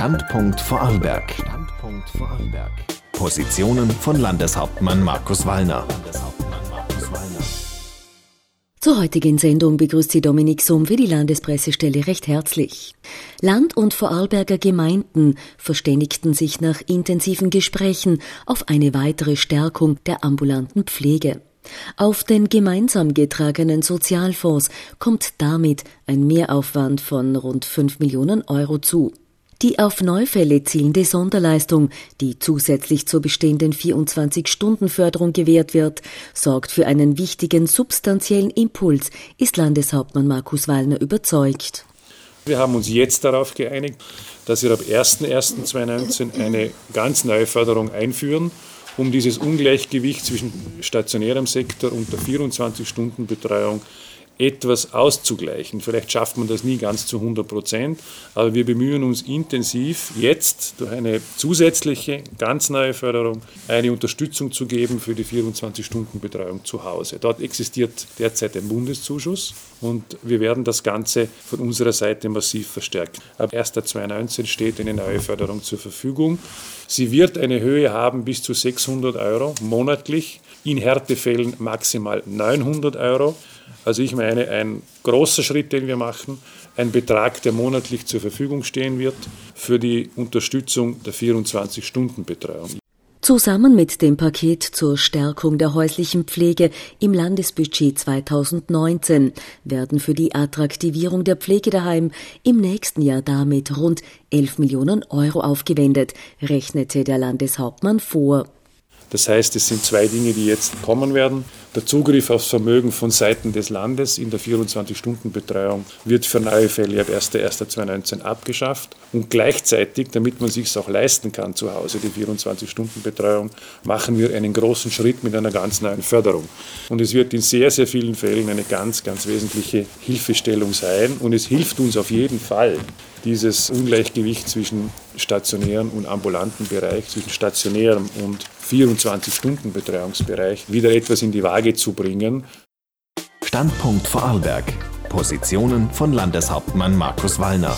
Standpunkt Vorarlberg. Standpunkt Vorarlberg. Positionen von Landeshauptmann Markus Wallner. Zur heutigen Sendung begrüßt sie Dominik Summ für die Landespressestelle recht herzlich. Land- und Vorarlberger Gemeinden verständigten sich nach intensiven Gesprächen auf eine weitere Stärkung der ambulanten Pflege. Auf den gemeinsam getragenen Sozialfonds kommt damit ein Mehraufwand von rund 5 Millionen Euro zu. Die auf Neufälle zielende Sonderleistung, die zusätzlich zur bestehenden 24-Stunden-Förderung gewährt wird, sorgt für einen wichtigen substanziellen Impuls, ist Landeshauptmann Markus Wallner überzeugt. Wir haben uns jetzt darauf geeinigt, dass wir ab 01.01.2019 eine ganz neue Förderung einführen, um dieses Ungleichgewicht zwischen stationärem Sektor und der 24-Stunden-Betreuung etwas auszugleichen. Vielleicht schafft man das nie ganz zu 100 Prozent, aber wir bemühen uns intensiv, jetzt durch eine zusätzliche, ganz neue Förderung eine Unterstützung zu geben für die 24-Stunden-Betreuung zu Hause. Dort existiert derzeit ein Bundeszuschuss und wir werden das Ganze von unserer Seite massiv verstärken. Ab 1.2019 steht eine neue Förderung zur Verfügung. Sie wird eine Höhe haben bis zu 600 Euro monatlich, in Härtefällen maximal 900 Euro. Also ich meine, ein großer Schritt, den wir machen, ein Betrag, der monatlich zur Verfügung stehen wird für die Unterstützung der 24-Stunden-Betreuung. Zusammen mit dem Paket zur Stärkung der häuslichen Pflege im Landesbudget 2019 werden für die Attraktivierung der Pflege daheim im nächsten Jahr damit rund 11 Millionen Euro aufgewendet, rechnete der Landeshauptmann vor. Das heißt, es sind zwei Dinge, die jetzt kommen werden. Der Zugriff aufs Vermögen von Seiten des Landes in der 24-Stunden-Betreuung wird für neue Fälle ab 1.1.2019 abgeschafft. Und gleichzeitig, damit man sich auch leisten kann zu Hause, die 24-Stunden-Betreuung, machen wir einen großen Schritt mit einer ganz neuen Förderung. Und es wird in sehr, sehr vielen Fällen eine ganz, ganz wesentliche Hilfestellung sein. Und es hilft uns auf jeden Fall, dieses Ungleichgewicht zwischen stationärem und ambulanten Bereich, zwischen stationärem und 24-Stunden-Betreuungsbereich wieder etwas in die Waage zu bringen. Standpunkt Vorarlberg. Positionen von Landeshauptmann Markus Wallner.